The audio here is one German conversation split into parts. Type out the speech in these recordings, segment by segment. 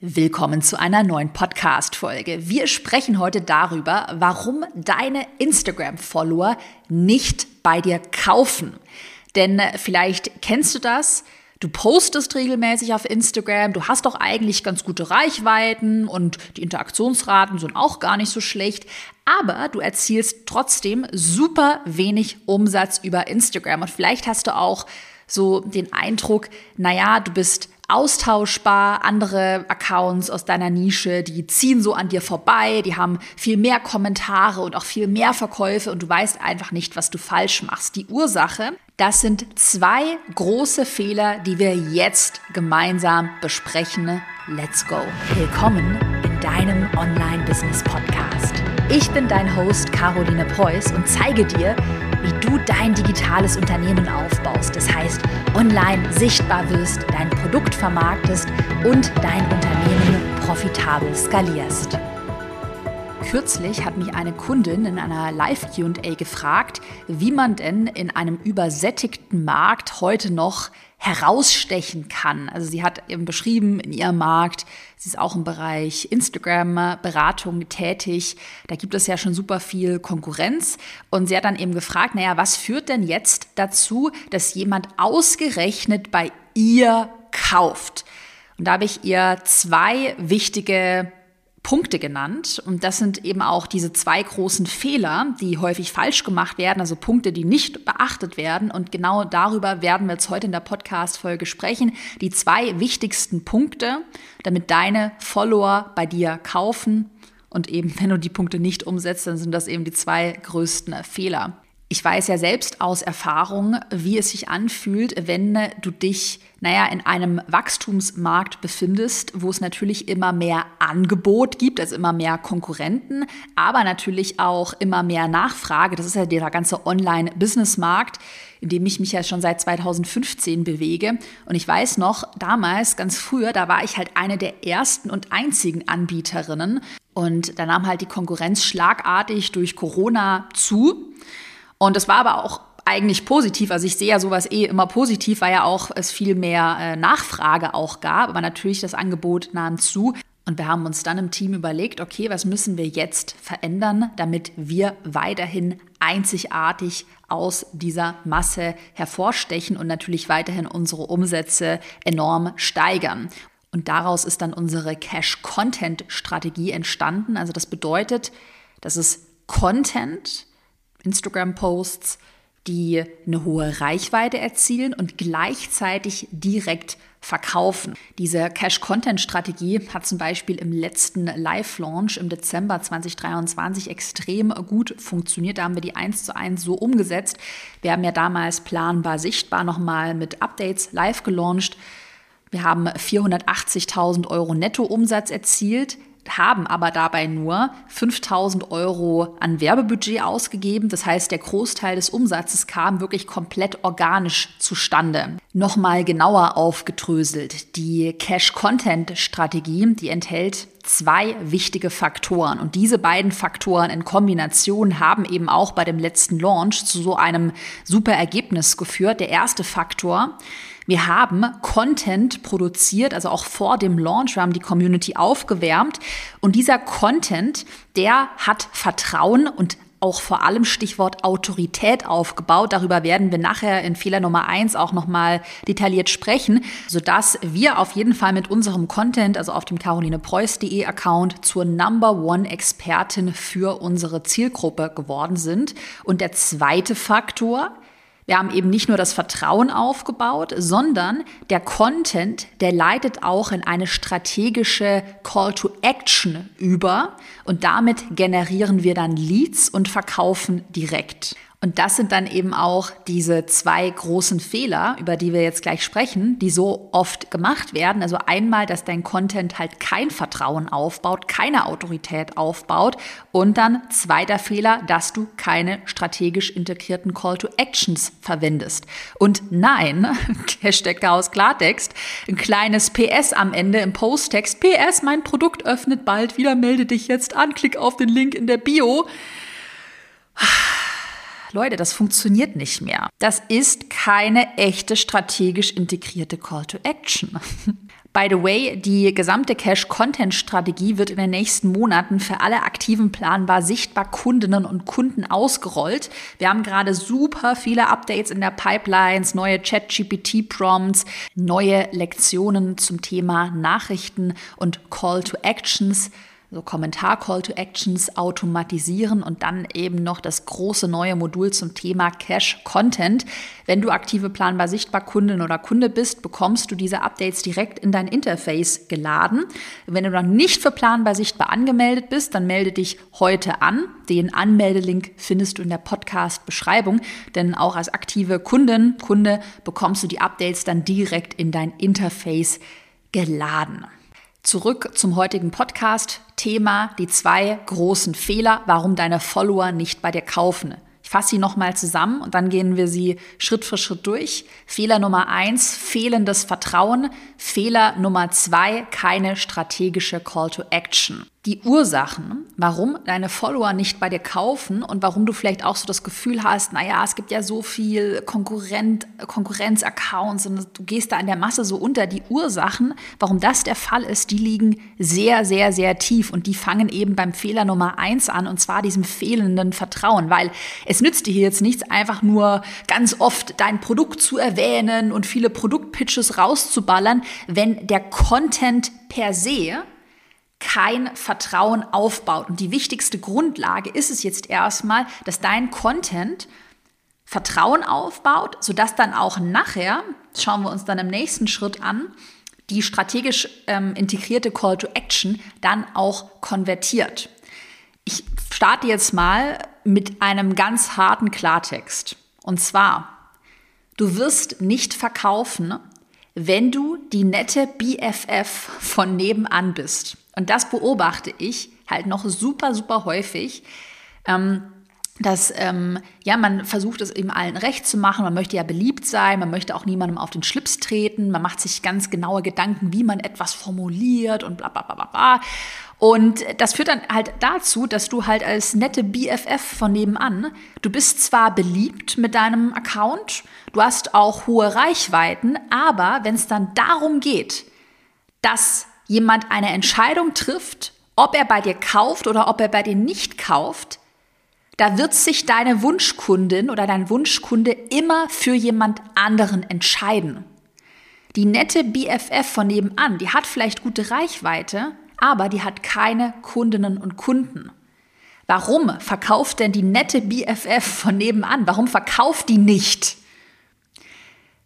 Willkommen zu einer neuen Podcast-Folge. Wir sprechen heute darüber, warum deine Instagram-Follower nicht bei dir kaufen. Denn äh, vielleicht kennst du das. Du postest regelmäßig auf Instagram, du hast doch eigentlich ganz gute Reichweiten und die Interaktionsraten sind auch gar nicht so schlecht, aber du erzielst trotzdem super wenig Umsatz über Instagram. Und vielleicht hast du auch so den Eindruck, naja, du bist austauschbar. Andere Accounts aus deiner Nische, die ziehen so an dir vorbei, die haben viel mehr Kommentare und auch viel mehr Verkäufe und du weißt einfach nicht, was du falsch machst. Die Ursache, das sind zwei große Fehler, die wir jetzt gemeinsam besprechen. Let's go. Willkommen in deinem Online-Business-Podcast. Ich bin dein Host Caroline Preuß und zeige dir, wie du dein digitales Unternehmen aufbaust. Das heißt, online sichtbar wirst, dein Produkt vermarktest und dein Unternehmen profitabel skalierst. Kürzlich hat mich eine Kundin in einer Live-QA gefragt, wie man denn in einem übersättigten Markt heute noch herausstechen kann. Also sie hat eben beschrieben in ihrem Markt, sie ist auch im Bereich Instagram-Beratung tätig. Da gibt es ja schon super viel Konkurrenz. Und sie hat dann eben gefragt, naja, was führt denn jetzt dazu, dass jemand ausgerechnet bei ihr kauft? Und da habe ich ihr zwei wichtige Punkte genannt. Und das sind eben auch diese zwei großen Fehler, die häufig falsch gemacht werden, also Punkte, die nicht beachtet werden. Und genau darüber werden wir jetzt heute in der Podcast-Folge sprechen. Die zwei wichtigsten Punkte, damit deine Follower bei dir kaufen. Und eben, wenn du die Punkte nicht umsetzt, dann sind das eben die zwei größten Fehler. Ich weiß ja selbst aus Erfahrung, wie es sich anfühlt, wenn du dich, naja, in einem Wachstumsmarkt befindest, wo es natürlich immer mehr Angebot gibt, also immer mehr Konkurrenten, aber natürlich auch immer mehr Nachfrage. Das ist ja der ganze Online-Business-Markt, in dem ich mich ja schon seit 2015 bewege. Und ich weiß noch, damals, ganz früher, da war ich halt eine der ersten und einzigen Anbieterinnen. Und da nahm halt die Konkurrenz schlagartig durch Corona zu. Und das war aber auch eigentlich positiv. Also ich sehe ja sowas eh immer positiv, weil ja auch es viel mehr äh, Nachfrage auch gab, aber natürlich das Angebot nahm zu. Und wir haben uns dann im Team überlegt, okay, was müssen wir jetzt verändern, damit wir weiterhin einzigartig aus dieser Masse hervorstechen und natürlich weiterhin unsere Umsätze enorm steigern. Und daraus ist dann unsere Cash-Content-Strategie entstanden. Also das bedeutet, dass es Content Instagram-Posts, die eine hohe Reichweite erzielen und gleichzeitig direkt verkaufen. Diese Cash-Content-Strategie hat zum Beispiel im letzten Live-Launch im Dezember 2023 extrem gut funktioniert. Da haben wir die eins zu eins so umgesetzt. Wir haben ja damals planbar sichtbar nochmal mit Updates live gelauncht. Wir haben 480.000 Euro Nettoumsatz erzielt haben aber dabei nur 5000 Euro an Werbebudget ausgegeben. Das heißt, der Großteil des Umsatzes kam wirklich komplett organisch zustande. Nochmal genauer aufgedröselt. Die Cash-Content-Strategie, die enthält zwei wichtige Faktoren. Und diese beiden Faktoren in Kombination haben eben auch bei dem letzten Launch zu so einem super Ergebnis geführt. Der erste Faktor, wir haben Content produziert, also auch vor dem Launch. Wir haben die Community aufgewärmt. Und dieser Content, der hat Vertrauen und auch vor allem Stichwort Autorität aufgebaut. Darüber werden wir nachher in Fehler Nummer eins auch nochmal detailliert sprechen, sodass wir auf jeden Fall mit unserem Content, also auf dem carolinepreuß.de Account, zur Number One Expertin für unsere Zielgruppe geworden sind. Und der zweite Faktor, wir haben eben nicht nur das Vertrauen aufgebaut, sondern der Content, der leitet auch in eine strategische Call to Action über und damit generieren wir dann Leads und verkaufen direkt. Und das sind dann eben auch diese zwei großen Fehler, über die wir jetzt gleich sprechen, die so oft gemacht werden. Also einmal, dass dein Content halt kein Vertrauen aufbaut, keine Autorität aufbaut. Und dann zweiter Fehler, dass du keine strategisch integrierten Call to Actions verwendest. Und nein, Hashtag Chaos Klartext, ein kleines PS am Ende im Posttext. PS, mein Produkt öffnet bald wieder, melde dich jetzt an, klick auf den Link in der Bio. Leute, das funktioniert nicht mehr. Das ist keine echte strategisch integrierte Call to Action. By the way, die gesamte Cash-Content-Strategie wird in den nächsten Monaten für alle aktiven planbar sichtbar Kundinnen und Kunden ausgerollt. Wir haben gerade super viele Updates in der Pipelines, neue Chat-GPT-Prompts, neue Lektionen zum Thema Nachrichten und Call to Actions so Kommentar-Call to Actions automatisieren und dann eben noch das große neue Modul zum Thema Cache Content. Wenn du aktive planbar sichtbar Kundin oder Kunde bist, bekommst du diese Updates direkt in dein Interface geladen. Wenn du noch nicht für planbar sichtbar angemeldet bist, dann melde dich heute an. Den Anmeldelink findest du in der Podcast-Beschreibung, denn auch als aktive Kundin, Kunde bekommst du die Updates dann direkt in dein Interface geladen. Zurück zum heutigen Podcast. Thema die zwei großen Fehler, warum deine Follower nicht bei dir kaufen. Ich fasse sie nochmal zusammen und dann gehen wir sie Schritt für Schritt durch. Fehler Nummer eins, fehlendes Vertrauen. Fehler Nummer zwei, keine strategische Call to Action die Ursachen, warum deine Follower nicht bei dir kaufen und warum du vielleicht auch so das Gefühl hast, naja, es gibt ja so viel Konkurrent, Konkurrenz-Accounts und du gehst da in der Masse so unter. Die Ursachen, warum das der Fall ist, die liegen sehr, sehr, sehr tief und die fangen eben beim Fehler Nummer eins an und zwar diesem fehlenden Vertrauen, weil es nützt dir hier jetzt nichts, einfach nur ganz oft dein Produkt zu erwähnen und viele Produktpitches rauszuballern, wenn der Content per se kein Vertrauen aufbaut. Und die wichtigste Grundlage ist es jetzt erstmal, dass dein Content Vertrauen aufbaut, sodass dann auch nachher, schauen wir uns dann im nächsten Schritt an, die strategisch ähm, integrierte Call to Action dann auch konvertiert. Ich starte jetzt mal mit einem ganz harten Klartext. Und zwar, du wirst nicht verkaufen, wenn du die nette BFF von nebenan bist. Und das beobachte ich halt noch super, super häufig. Ähm, dass ähm, ja man versucht es eben allen recht zu machen, man möchte ja beliebt sein, man möchte auch niemandem auf den Schlips treten, man macht sich ganz genaue Gedanken, wie man etwas formuliert und bla bla bla bla bla. Und das führt dann halt dazu, dass du halt als nette BFF von nebenan, du bist zwar beliebt mit deinem Account, du hast auch hohe Reichweiten, aber wenn es dann darum geht, dass jemand eine Entscheidung trifft, ob er bei dir kauft oder ob er bei dir nicht kauft, da wird sich deine Wunschkundin oder dein Wunschkunde immer für jemand anderen entscheiden. Die nette BFF von nebenan, die hat vielleicht gute Reichweite, aber die hat keine Kundinnen und Kunden. Warum verkauft denn die nette BFF von nebenan? Warum verkauft die nicht?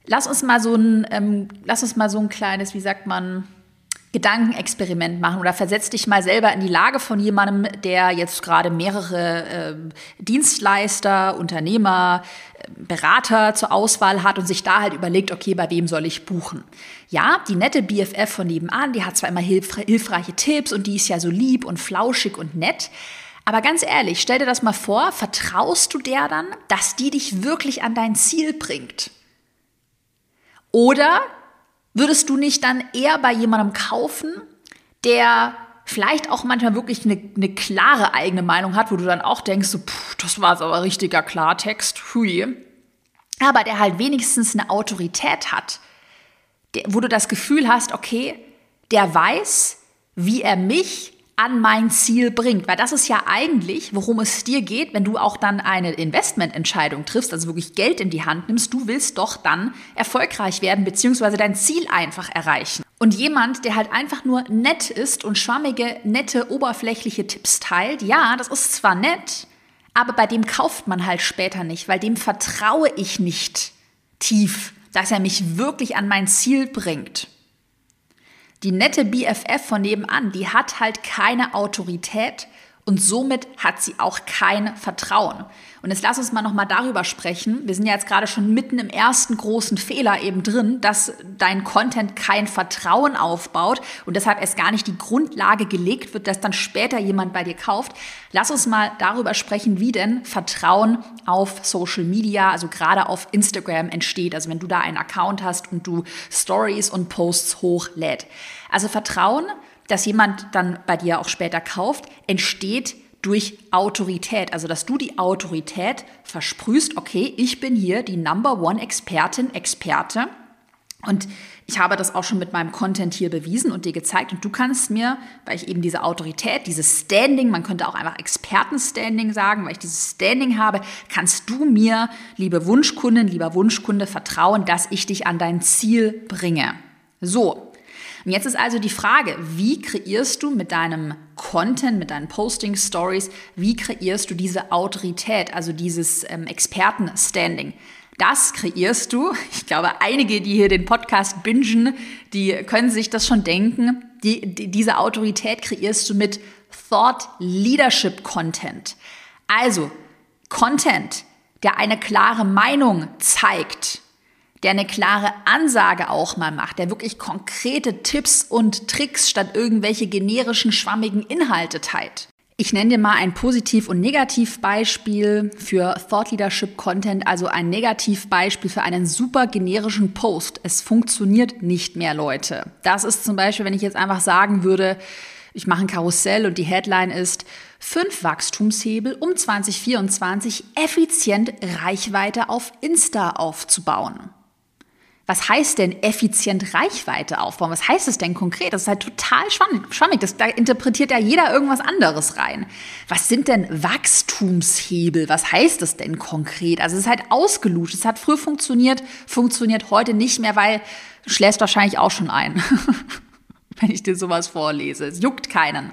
Lass uns mal so ein, ähm, lass uns mal so ein kleines, wie sagt man, Gedankenexperiment machen oder versetz dich mal selber in die Lage von jemandem, der jetzt gerade mehrere äh, Dienstleister, Unternehmer, äh, Berater zur Auswahl hat und sich da halt überlegt, okay, bei wem soll ich buchen? Ja, die nette BFF von nebenan, die hat zwar immer hilf hilfreiche Tipps und die ist ja so lieb und flauschig und nett, aber ganz ehrlich, stell dir das mal vor, vertraust du der dann, dass die dich wirklich an dein Ziel bringt? Oder Würdest du nicht dann eher bei jemandem kaufen, der vielleicht auch manchmal wirklich eine, eine klare eigene Meinung hat, wo du dann auch denkst, so, pff, das war aber richtiger Klartext, hui. Aber der halt wenigstens eine Autorität hat, der, wo du das Gefühl hast, okay, der weiß, wie er mich an mein Ziel bringt. Weil das ist ja eigentlich, worum es dir geht, wenn du auch dann eine Investmententscheidung triffst, also wirklich Geld in die Hand nimmst. Du willst doch dann erfolgreich werden, beziehungsweise dein Ziel einfach erreichen. Und jemand, der halt einfach nur nett ist und schwammige, nette, oberflächliche Tipps teilt, ja, das ist zwar nett, aber bei dem kauft man halt später nicht, weil dem vertraue ich nicht tief, dass er mich wirklich an mein Ziel bringt. Die nette BFF von nebenan, die hat halt keine Autorität und somit hat sie auch kein Vertrauen. Und jetzt lass uns mal nochmal darüber sprechen. Wir sind ja jetzt gerade schon mitten im ersten großen Fehler eben drin, dass dein Content kein Vertrauen aufbaut und deshalb erst gar nicht die Grundlage gelegt wird, dass dann später jemand bei dir kauft. Lass uns mal darüber sprechen, wie denn Vertrauen auf Social Media, also gerade auf Instagram entsteht. Also wenn du da einen Account hast und du Stories und Posts hochlädt. Also Vertrauen, dass jemand dann bei dir auch später kauft, entsteht durch Autorität. Also, dass du die Autorität versprühst, okay, ich bin hier die Number One Expertin, Experte. Und Ich habe das auch schon mit meinem Content hier bewiesen und dir gezeigt. Und du kannst mir, weil ich eben diese Autorität, dieses Standing, man könnte auch einfach Expertenstanding sagen, weil ich dieses Standing habe, kannst du mir, liebe Wunschkundin, lieber Wunschkunde, vertrauen, dass ich dich an dein Ziel bringe. So. Und jetzt ist also die Frage, wie kreierst du mit deinem Content, mit deinen Posting-Stories, wie kreierst du diese Autorität, also dieses ähm, Expertenstanding? Das kreierst du. Ich glaube, einige, die hier den Podcast bingen, die können sich das schon denken. Die, die, diese Autorität kreierst du mit Thought Leadership Content. Also Content, der eine klare Meinung zeigt, der eine klare Ansage auch mal macht, der wirklich konkrete Tipps und Tricks statt irgendwelche generischen, schwammigen Inhalte teilt. Ich nenne dir mal ein Positiv- und Negativbeispiel für Thought Leadership Content, also ein Negativbeispiel für einen super generischen Post. Es funktioniert nicht mehr, Leute. Das ist zum Beispiel, wenn ich jetzt einfach sagen würde, ich mache ein Karussell und die Headline ist fünf Wachstumshebel, um 2024 effizient Reichweite auf Insta aufzubauen was heißt denn effizient Reichweite aufbauen? Was heißt es denn konkret? Das ist halt total schwammig. Das, da interpretiert ja jeder irgendwas anderes rein. Was sind denn Wachstumshebel? Was heißt das denn konkret? Also es ist halt ausgelutscht. Es hat früher funktioniert, funktioniert heute nicht mehr, weil du schläfst wahrscheinlich auch schon ein. wenn ich dir sowas vorlese. Es juckt keinen.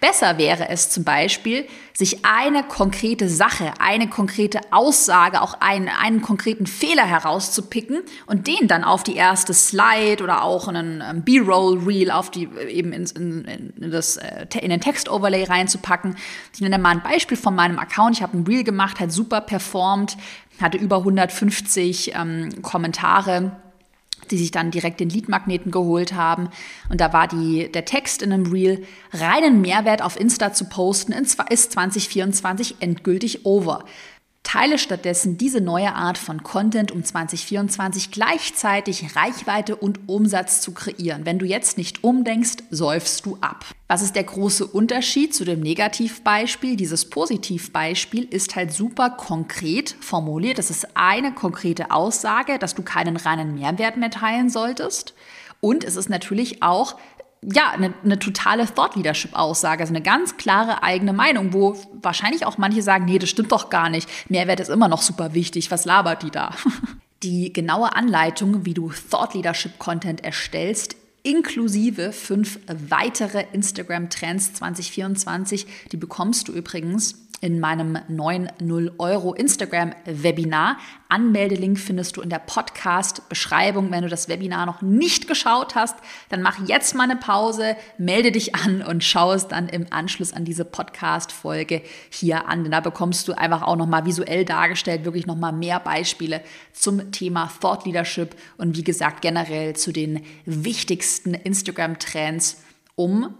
Besser wäre es zum Beispiel, sich eine konkrete Sache, eine konkrete Aussage, auch einen, einen konkreten Fehler herauszupicken und den dann auf die erste Slide oder auch in einen ähm, B-Roll-Reel auf die, eben in, in, in, das, äh, in den Text-Overlay reinzupacken. Ich nenne mal ein Beispiel von meinem Account. Ich habe ein Reel gemacht, hat super performt, hatte über 150 ähm, Kommentare die sich dann direkt den Leadmagneten geholt haben. Und da war die, der Text in einem Reel, reinen Mehrwert auf Insta zu posten, ist 2024 endgültig over. Teile stattdessen diese neue Art von Content, um 2024 gleichzeitig Reichweite und Umsatz zu kreieren. Wenn du jetzt nicht umdenkst, säufst du ab. Was ist der große Unterschied zu dem Negativbeispiel? Dieses Positivbeispiel ist halt super konkret formuliert. Das ist eine konkrete Aussage, dass du keinen reinen Mehrwert mehr teilen solltest. Und es ist natürlich auch ja, eine, eine totale Thought Leadership Aussage, also eine ganz klare eigene Meinung, wo wahrscheinlich auch manche sagen, nee, das stimmt doch gar nicht. Mehrwert ist immer noch super wichtig. Was labert die da? Die genaue Anleitung, wie du Thought Leadership Content erstellst, inklusive fünf weitere Instagram Trends 2024, die bekommst du übrigens in meinem neuen 0 Euro Instagram Webinar. Anmeldelink findest du in der Podcast-Beschreibung. Wenn du das Webinar noch nicht geschaut hast, dann mach jetzt mal eine Pause, melde dich an und schau es dann im Anschluss an diese Podcast-Folge hier an. Denn da bekommst du einfach auch nochmal visuell dargestellt, wirklich nochmal mehr Beispiele zum Thema Thought Leadership und wie gesagt generell zu den wichtigsten Instagram-Trends, um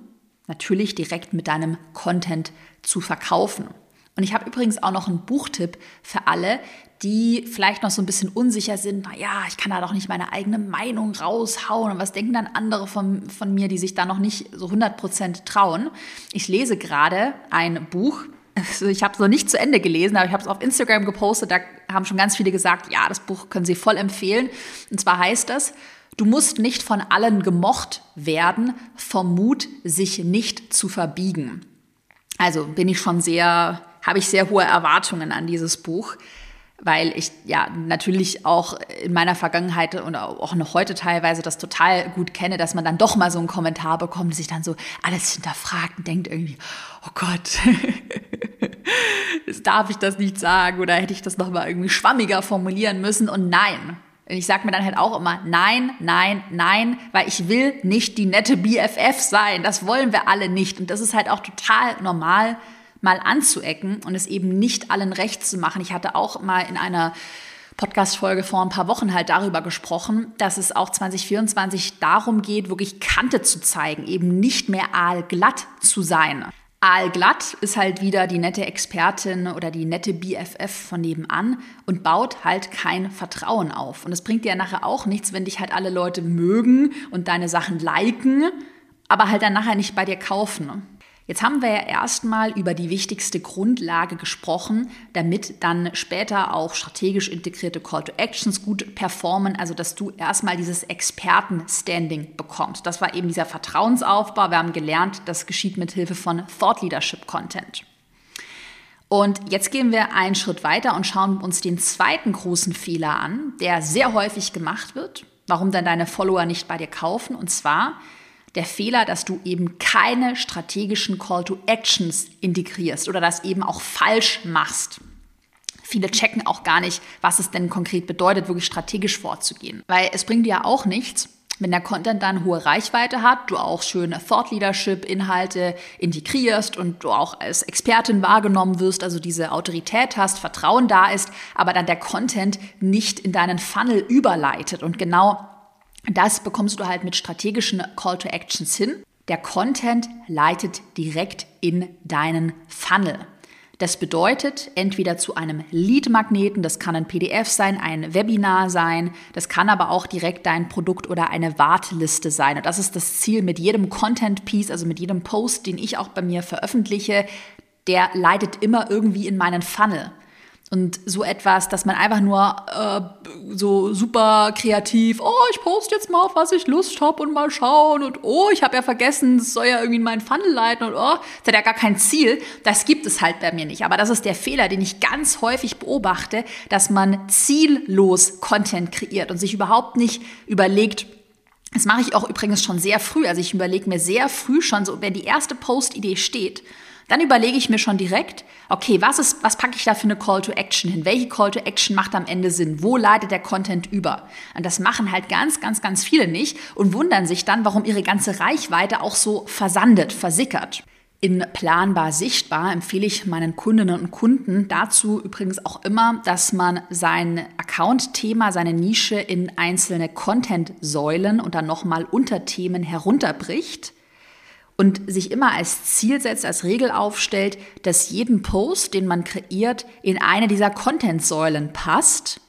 natürlich direkt mit deinem Content zu verkaufen. Und ich habe übrigens auch noch einen Buchtipp für alle, die vielleicht noch so ein bisschen unsicher sind. Na ja, ich kann da doch nicht meine eigene Meinung raushauen. Und was denken dann andere von, von mir, die sich da noch nicht so 100% trauen? Ich lese gerade ein Buch. Also ich habe es noch nicht zu Ende gelesen, aber ich habe es auf Instagram gepostet. Da haben schon ganz viele gesagt, ja, das Buch können Sie voll empfehlen. Und zwar heißt das, Du musst nicht von allen gemocht werden, vermut sich nicht zu verbiegen. Also bin ich schon sehr habe ich sehr hohe Erwartungen an dieses Buch, weil ich ja natürlich auch in meiner Vergangenheit und auch noch heute teilweise das total gut kenne, dass man dann doch mal so einen Kommentar bekommt, sich dann so alles hinterfragt und denkt irgendwie, oh Gott, darf ich das nicht sagen oder hätte ich das noch mal irgendwie schwammiger formulieren müssen und nein. Ich sage mir dann halt auch immer, nein, nein, nein, weil ich will nicht die nette BFF sein. Das wollen wir alle nicht. Und das ist halt auch total normal, mal anzuecken und es eben nicht allen recht zu machen. Ich hatte auch mal in einer Podcast-Folge vor ein paar Wochen halt darüber gesprochen, dass es auch 2024 darum geht, wirklich Kante zu zeigen, eben nicht mehr aalglatt zu sein. Aalglatt ist halt wieder die nette Expertin oder die nette BFF von nebenan und baut halt kein Vertrauen auf. Und es bringt dir ja nachher auch nichts, wenn dich halt alle Leute mögen und deine Sachen liken, aber halt dann nachher nicht bei dir kaufen. Jetzt haben wir ja erstmal über die wichtigste Grundlage gesprochen, damit dann später auch strategisch integrierte Call to Actions gut performen, also dass du erstmal dieses Experten-Standing bekommst. Das war eben dieser Vertrauensaufbau. Wir haben gelernt, das geschieht mit Hilfe von Thought Leadership Content. Und jetzt gehen wir einen Schritt weiter und schauen uns den zweiten großen Fehler an, der sehr häufig gemacht wird, warum dann deine Follower nicht bei dir kaufen. Und zwar, der Fehler, dass du eben keine strategischen Call to Actions integrierst oder das eben auch falsch machst. Viele checken auch gar nicht, was es denn konkret bedeutet, wirklich strategisch vorzugehen. Weil es bringt dir ja auch nichts, wenn der Content dann hohe Reichweite hat, du auch schöne Thought Leadership Inhalte integrierst und du auch als Expertin wahrgenommen wirst, also diese Autorität hast, Vertrauen da ist, aber dann der Content nicht in deinen Funnel überleitet und genau das bekommst du halt mit strategischen Call to Actions hin. Der Content leitet direkt in deinen Funnel. Das bedeutet entweder zu einem Lead-Magneten, das kann ein PDF sein, ein Webinar sein, das kann aber auch direkt dein Produkt oder eine Warteliste sein. Und das ist das Ziel mit jedem Content-Piece, also mit jedem Post, den ich auch bei mir veröffentliche, der leitet immer irgendwie in meinen Funnel. Und so etwas, dass man einfach nur äh, so super kreativ, oh, ich poste jetzt mal, auf was ich Lust habe und mal schauen und oh, ich habe ja vergessen, es soll ja irgendwie in meinen Funnel leiten und oh, das hat ja gar kein Ziel. Das gibt es halt bei mir nicht. Aber das ist der Fehler, den ich ganz häufig beobachte, dass man ziellos Content kreiert und sich überhaupt nicht überlegt, das mache ich auch übrigens schon sehr früh. Also ich überlege mir sehr früh schon, so wenn die erste Post-Idee steht, dann überlege ich mir schon direkt, okay, was, ist, was packe ich da für eine Call to Action hin? Welche Call to Action macht am Ende Sinn? Wo leitet der Content über? Und das machen halt ganz, ganz, ganz viele nicht und wundern sich dann, warum ihre ganze Reichweite auch so versandet, versickert. In Planbar Sichtbar empfehle ich meinen Kundinnen und Kunden dazu übrigens auch immer, dass man sein Account-Thema, seine Nische in einzelne Content-Säulen und dann nochmal Unterthemen herunterbricht und sich immer als Ziel setzt, als Regel aufstellt, dass jeden Post, den man kreiert, in eine dieser Content-Säulen passt.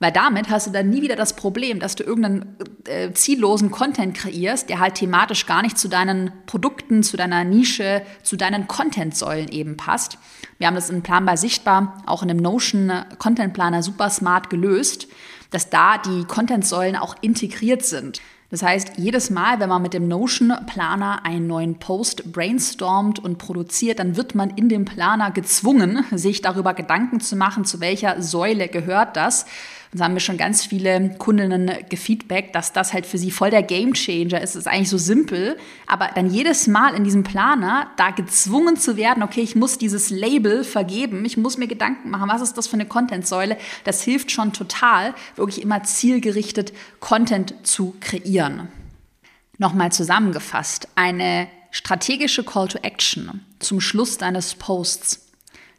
Weil damit hast du dann nie wieder das Problem, dass du irgendeinen äh, ziellosen Content kreierst, der halt thematisch gar nicht zu deinen Produkten, zu deiner Nische, zu deinen Content-Säulen eben passt. Wir haben das in Planbar Sichtbar, auch in dem Notion Content Planer super smart gelöst, dass da die Content-Säulen auch integriert sind. Das heißt, jedes Mal, wenn man mit dem Notion Planer einen neuen Post brainstormt und produziert, dann wird man in dem Planer gezwungen, sich darüber Gedanken zu machen, zu welcher Säule gehört das. Und so haben mir schon ganz viele Kundinnen gefeedback, dass das halt für sie voll der Gamechanger ist. Es ist eigentlich so simpel, aber dann jedes Mal in diesem Planer da gezwungen zu werden, okay, ich muss dieses Label vergeben, ich muss mir Gedanken machen, was ist das für eine Content-Säule, das hilft schon total, wirklich immer zielgerichtet Content zu kreieren. Nochmal zusammengefasst, eine strategische Call to Action zum Schluss deines Posts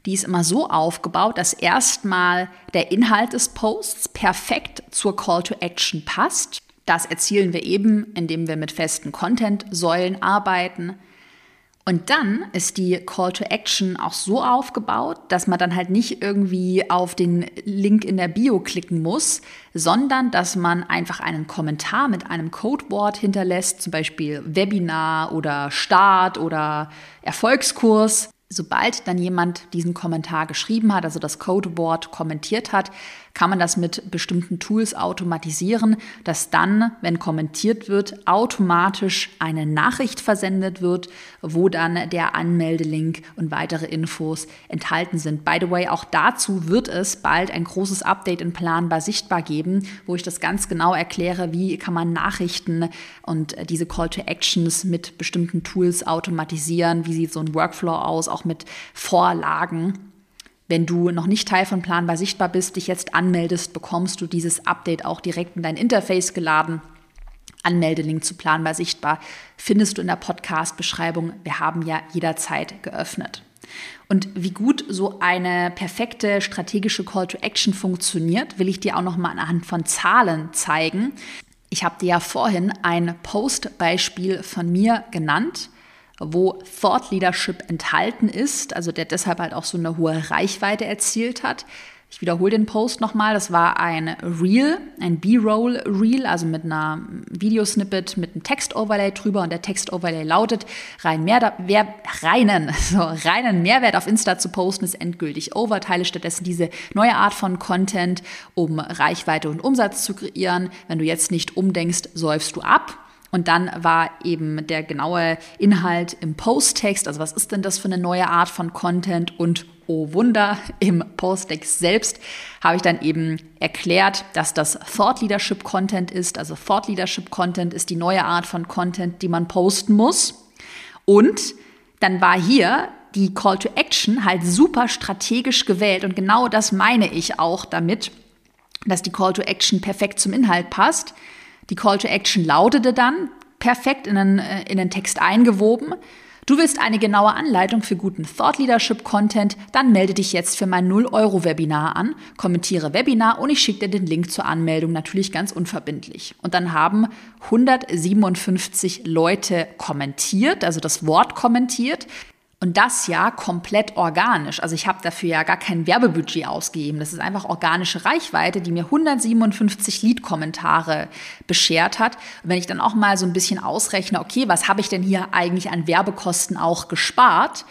die ist immer so aufgebaut, dass erstmal der Inhalt des Posts perfekt zur Call to Action passt. Das erzielen wir eben, indem wir mit festen Content-Säulen arbeiten. Und dann ist die Call to Action auch so aufgebaut, dass man dann halt nicht irgendwie auf den Link in der Bio klicken muss, sondern dass man einfach einen Kommentar mit einem Codewort hinterlässt, zum Beispiel Webinar oder Start oder Erfolgskurs sobald dann jemand diesen Kommentar geschrieben hat, also das Codewort kommentiert hat, kann man das mit bestimmten Tools automatisieren, dass dann, wenn kommentiert wird, automatisch eine Nachricht versendet wird, wo dann der Anmeldelink und weitere Infos enthalten sind. By the way, auch dazu wird es bald ein großes Update in Planbar sichtbar geben, wo ich das ganz genau erkläre, wie kann man Nachrichten und diese Call to Actions mit bestimmten Tools automatisieren, wie sieht so ein Workflow aus, auch mit Vorlagen. Wenn du noch nicht Teil von Planbar Sichtbar bist, dich jetzt anmeldest, bekommst du dieses Update auch direkt in dein Interface geladen. Anmeldelink zu Planbar Sichtbar findest du in der Podcast-Beschreibung. Wir haben ja jederzeit geöffnet. Und wie gut so eine perfekte strategische Call to Action funktioniert, will ich dir auch noch mal anhand von Zahlen zeigen. Ich habe dir ja vorhin ein Postbeispiel von mir genannt wo Thought Leadership enthalten ist, also der deshalb halt auch so eine hohe Reichweite erzielt hat. Ich wiederhole den Post nochmal. Das war ein Reel, ein B-Roll Reel, also mit einer Videosnippet mit einem Text-Overlay drüber. Und der Text-Overlay lautet, rein mehr, wer, reinen, so, reinen Mehrwert auf Insta zu posten ist endgültig over. Teile stattdessen diese neue Art von Content, um Reichweite und Umsatz zu kreieren. Wenn du jetzt nicht umdenkst, säufst du ab. Und dann war eben der genaue Inhalt im Posttext, also was ist denn das für eine neue Art von Content und oh Wunder, im Posttext selbst habe ich dann eben erklärt, dass das Thought Leadership Content ist. Also Thought Leadership Content ist die neue Art von Content, die man posten muss. Und dann war hier die Call to Action halt super strategisch gewählt. Und genau das meine ich auch damit, dass die Call to Action perfekt zum Inhalt passt. Die Call to Action lautete dann, perfekt in den, äh, in den Text eingewoben, Du willst eine genaue Anleitung für guten Thought Leadership Content? Dann melde dich jetzt für mein 0-Euro-Webinar an, kommentiere Webinar und ich schicke dir den Link zur Anmeldung natürlich ganz unverbindlich. Und dann haben 157 Leute kommentiert, also das Wort kommentiert. Und das ja komplett organisch. Also ich habe dafür ja gar kein Werbebudget ausgegeben. Das ist einfach organische Reichweite, die mir 157 Lead-Kommentare beschert hat. Und wenn ich dann auch mal so ein bisschen ausrechne, okay, was habe ich denn hier eigentlich an Werbekosten auch gespart?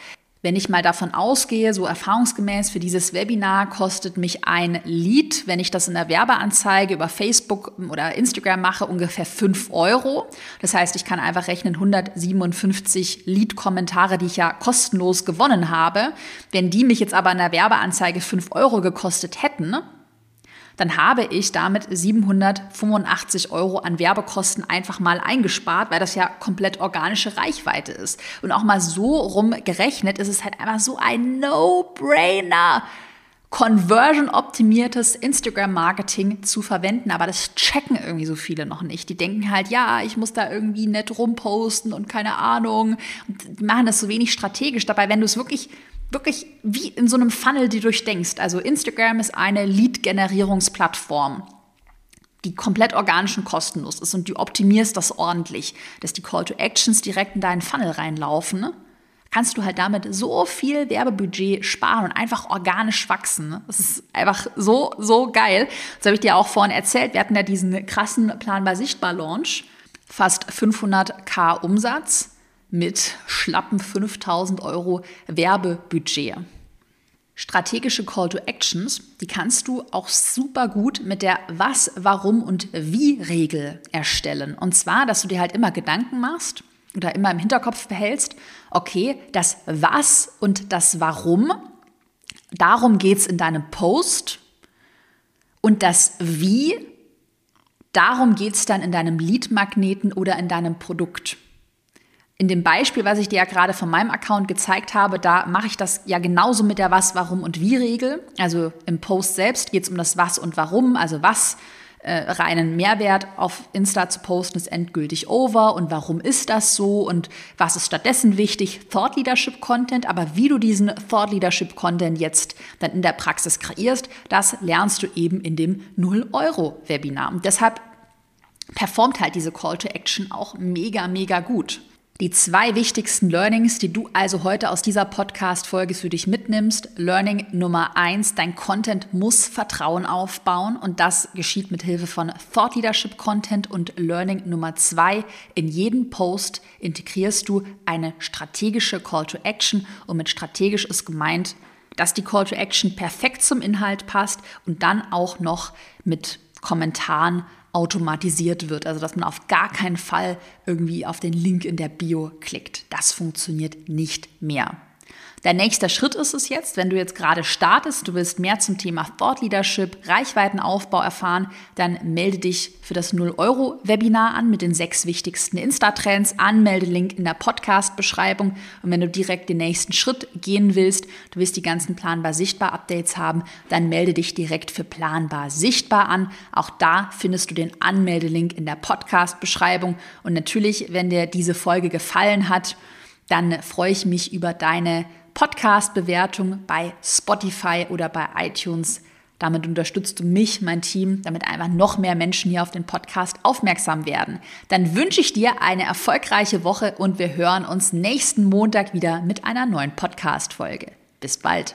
Wenn ich mal davon ausgehe, so erfahrungsgemäß für dieses Webinar kostet mich ein Lead, wenn ich das in der Werbeanzeige über Facebook oder Instagram mache, ungefähr 5 Euro. Das heißt, ich kann einfach rechnen 157 Lead-Kommentare, die ich ja kostenlos gewonnen habe. Wenn die mich jetzt aber in der Werbeanzeige 5 Euro gekostet hätten, dann habe ich damit 785 Euro an Werbekosten einfach mal eingespart, weil das ja komplett organische Reichweite ist. Und auch mal so rumgerechnet ist es halt einfach so ein No-Brainer. Conversion-optimiertes Instagram-Marketing zu verwenden, aber das checken irgendwie so viele noch nicht. Die denken halt, ja, ich muss da irgendwie nett rumposten und keine Ahnung. Und die machen das so wenig strategisch. Dabei, wenn du es wirklich wirklich wie in so einem Funnel die durchdenkst. Also Instagram ist eine Lead-Generierungsplattform, die komplett organisch und kostenlos ist und du optimierst das ordentlich, dass die Call to Actions direkt in deinen Funnel reinlaufen. Ne? Kannst du halt damit so viel Werbebudget sparen und einfach organisch wachsen. Ne? Das ist einfach so, so geil. Das habe ich dir auch vorhin erzählt. Wir hatten ja diesen krassen Planbar Sichtbar Launch. Fast 500k Umsatz mit schlappen 5000 Euro Werbebudget. Strategische Call to Actions, die kannst du auch super gut mit der Was, Warum und Wie-Regel erstellen. Und zwar, dass du dir halt immer Gedanken machst oder immer im Hinterkopf behältst, okay, das Was und das Warum, darum geht es in deinem Post. Und das Wie, darum geht es dann in deinem Lead-Magneten oder in deinem Produkt in dem Beispiel, was ich dir ja gerade von meinem Account gezeigt habe, da mache ich das ja genauso mit der Was, Warum und Wie-Regel. Also im Post selbst geht es um das Was und Warum, also was äh, reinen Mehrwert auf Insta zu posten ist endgültig over und warum ist das so und was ist stattdessen wichtig? Thought Leadership Content, aber wie du diesen Thought Leadership Content jetzt dann in der Praxis kreierst, das lernst du eben in dem 0-Euro-Webinar. Und deshalb performt halt diese Call to Action auch mega, mega gut. Die zwei wichtigsten Learnings, die du also heute aus dieser Podcast-Folge für dich mitnimmst. Learning Nummer eins, dein Content muss Vertrauen aufbauen und das geschieht mit Hilfe von Thought Leadership Content. Und Learning Nummer zwei, in jeden Post integrierst du eine strategische Call to Action und mit strategisch ist gemeint, dass die Call to Action perfekt zum Inhalt passt und dann auch noch mit Kommentaren automatisiert wird. Also dass man auf gar keinen Fall irgendwie auf den Link in der Bio klickt. Das funktioniert nicht mehr. Der nächste Schritt ist es jetzt, wenn du jetzt gerade startest, du willst mehr zum Thema Thought Leadership, Reichweitenaufbau erfahren, dann melde dich für das 0-Euro-Webinar an mit den sechs wichtigsten Insta-Trends. Anmeldelink in der Podcast-Beschreibung. Und wenn du direkt den nächsten Schritt gehen willst, du willst die ganzen Planbar Sichtbar Updates haben, dann melde dich direkt für Planbar Sichtbar an. Auch da findest du den Anmeldelink in der Podcast-Beschreibung. Und natürlich, wenn dir diese Folge gefallen hat, dann freue ich mich über deine Podcast-Bewertung bei Spotify oder bei iTunes. Damit unterstützt du mich, mein Team, damit einfach noch mehr Menschen hier auf den Podcast aufmerksam werden. Dann wünsche ich dir eine erfolgreiche Woche und wir hören uns nächsten Montag wieder mit einer neuen Podcast-Folge. Bis bald.